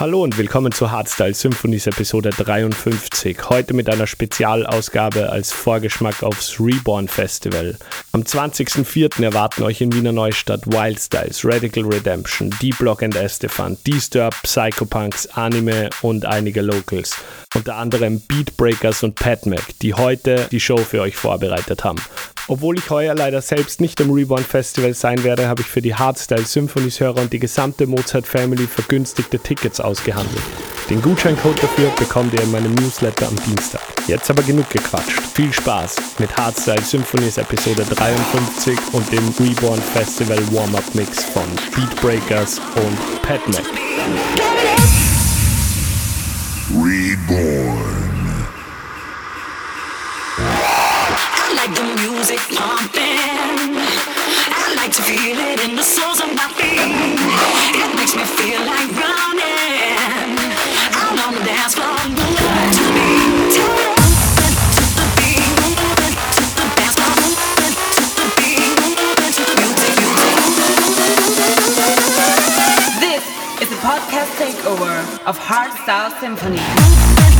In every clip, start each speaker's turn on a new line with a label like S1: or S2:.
S1: Hallo und willkommen zu Hardstyle Symphonies Episode 53. Heute mit einer Spezialausgabe als Vorgeschmack aufs Reborn Festival. Am 20.04. erwarten euch in Wiener Neustadt Wildstyles, Radical Redemption, D-Block and Estefan, D-Sturb, Psychopunks, Anime und einige Locals. Unter anderem Beatbreakers und Padmac, die heute die Show für euch vorbereitet haben. Obwohl ich heuer leider selbst nicht am Reborn Festival sein werde, habe ich für die Hardstyle Symphonies Hörer und die gesamte Mozart Family vergünstigte Tickets ausgehandelt. Den Gutscheincode dafür bekommt ihr in meinem Newsletter am Dienstag. Jetzt aber genug gequatscht. Viel Spaß mit Hardstyle Symphonies Episode 53 und dem Reborn Festival Warm-Up Mix von Beatbreakers und Padmac. Reborn. Music pumping. I like to feel it in the soles of my feet. It makes me feel like running. Out on the dance floor, moving to is a podcast takeover of Hardstyle Symphony.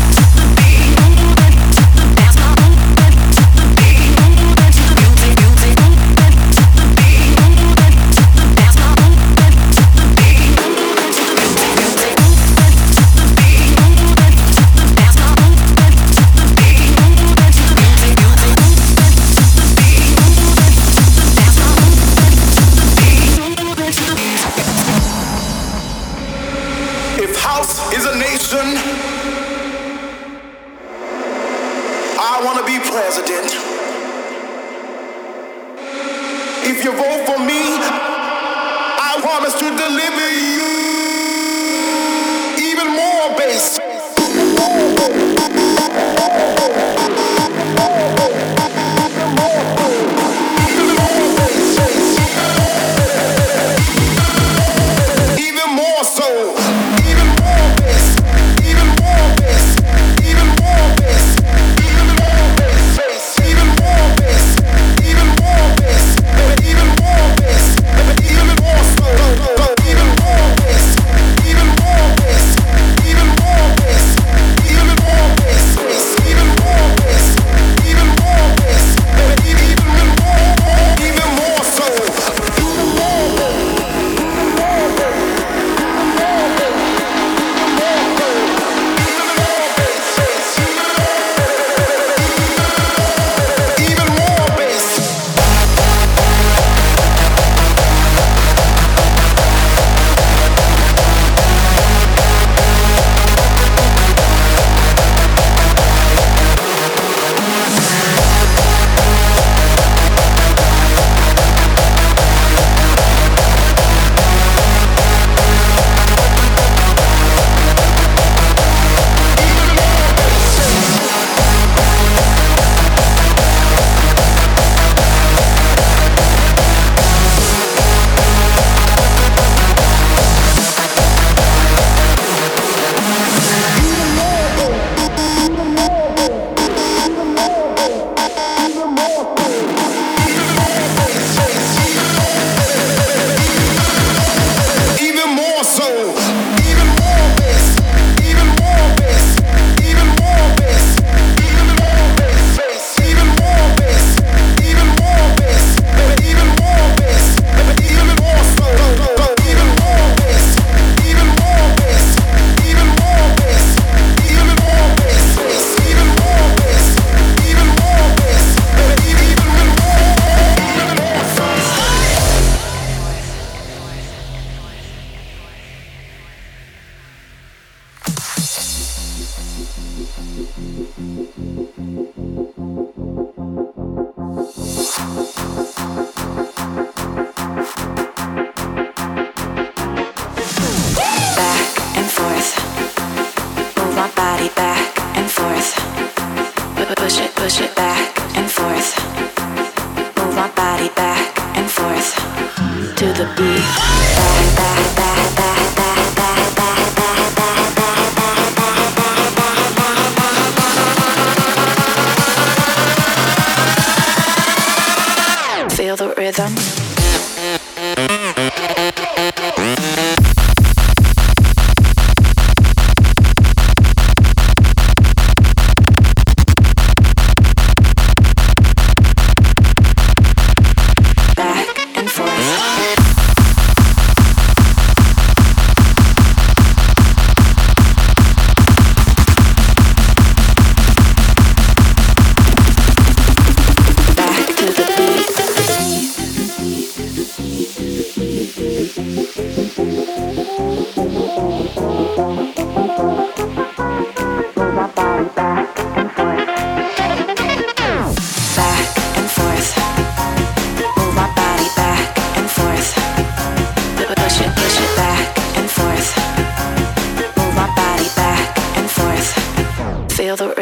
S2: for me, I promise to deliver you.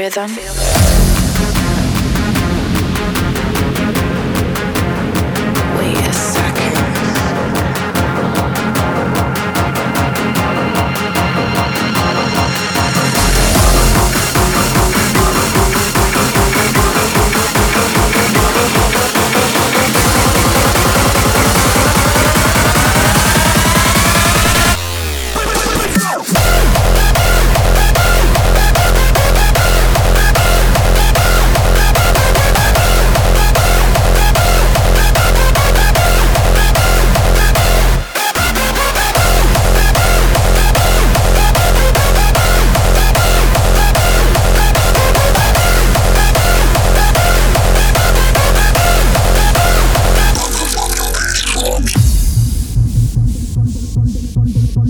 S2: rhythm. con, con, con.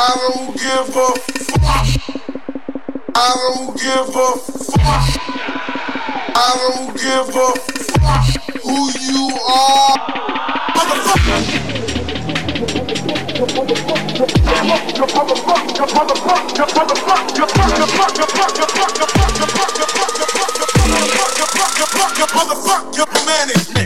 S2: I don't give a fuck. I
S3: don't give a fuck. I don't give a fuck who you are. Motherfucker. Motherfucker. Motherfucker. Motherfucker. Motherfucker. Motherfucker. Motherfucker. Motherfucker.
S4: Motherfucker.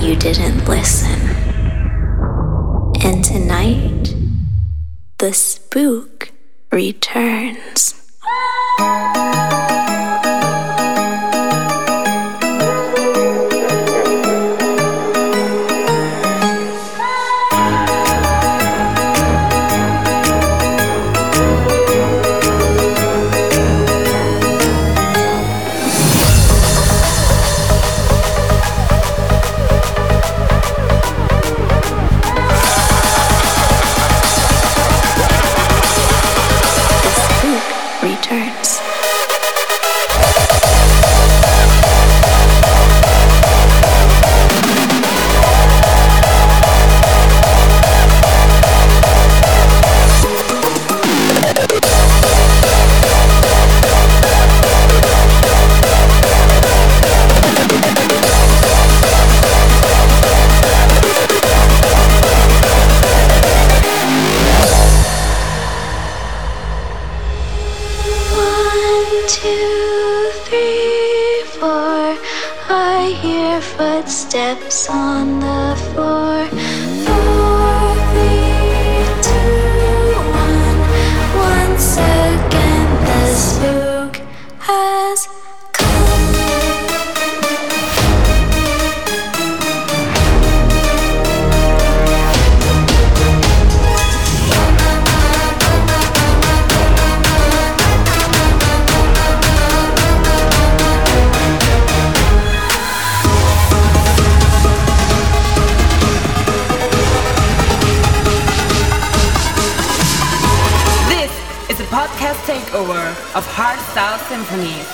S5: You didn't listen. And tonight, the spook returns. And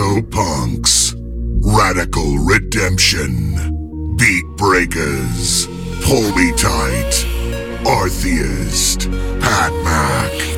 S5: Psyko Punkz, Radical Redemption, Beat Breakers,
S6: Pull Me Tight, Artheist, Pat Mac,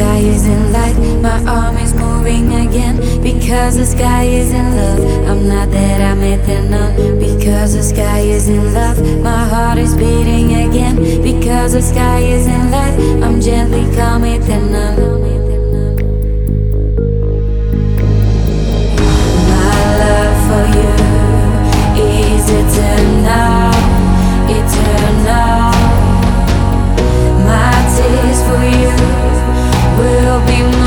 S6: sky is in light, my arm is moving again. Because the sky is in love, I'm not that I'm at the none. Because the sky is
S5: in love, my heart is beating again. Because the sky is in light, I'm gently coming the none. Eternal, eternal. My tears for you will be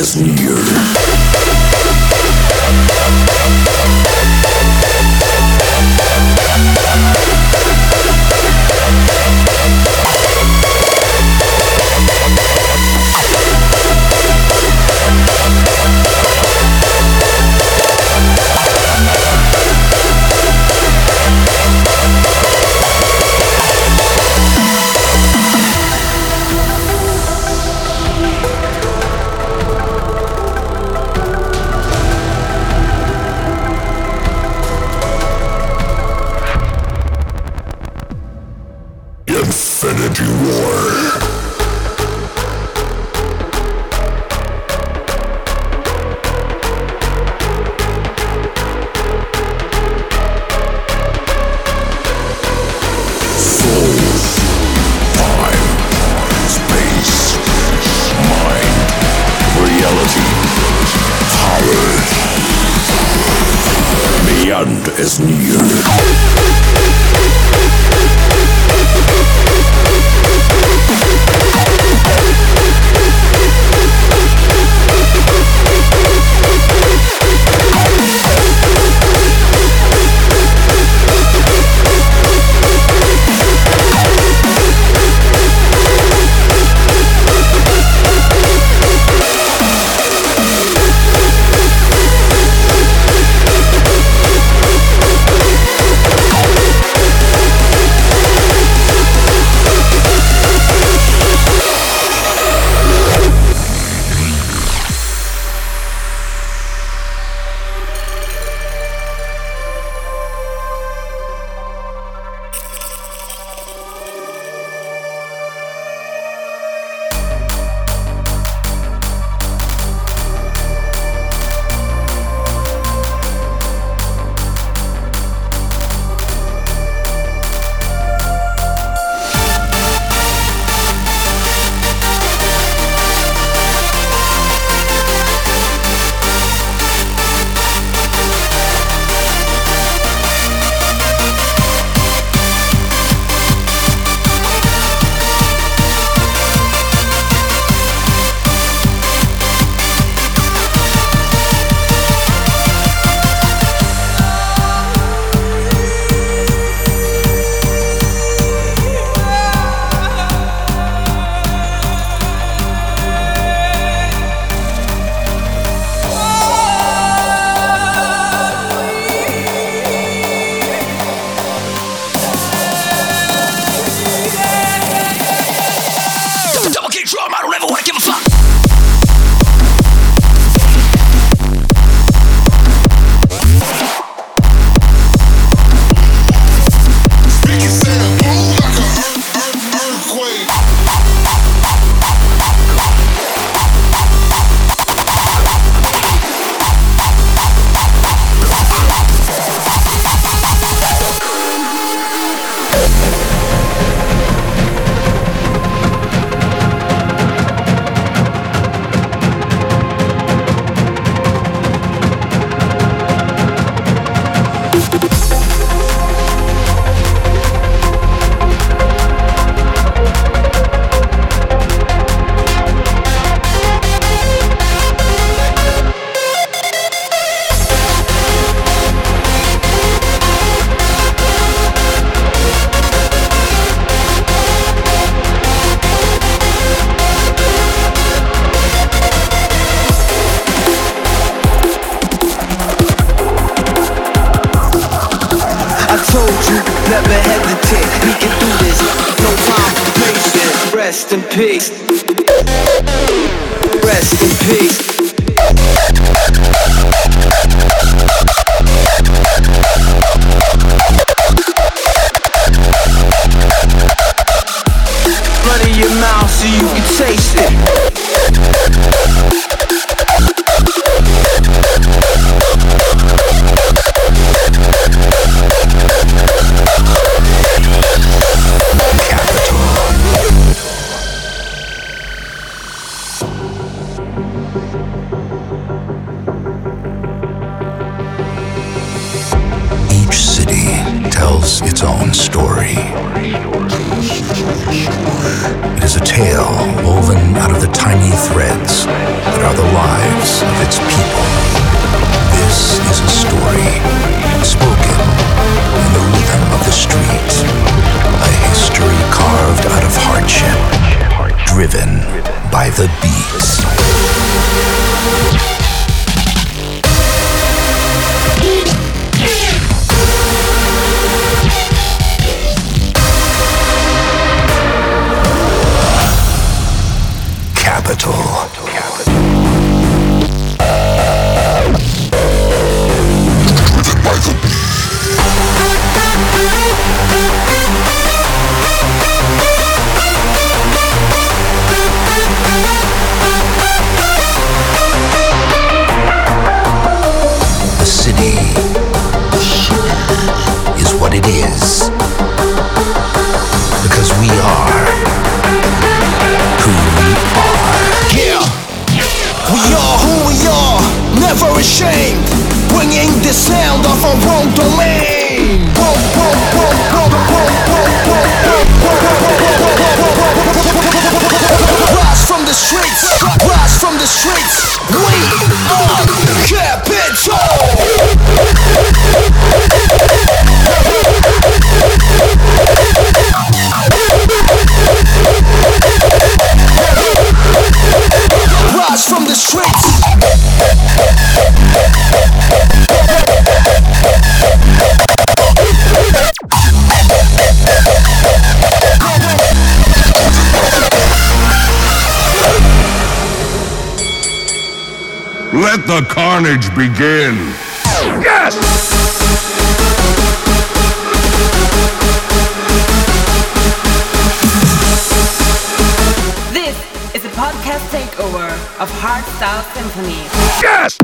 S5: is
S7: near. the carnage begin. Yes!
S8: This is a podcast takeover of Hardstyle Symphony.
S7: Yes!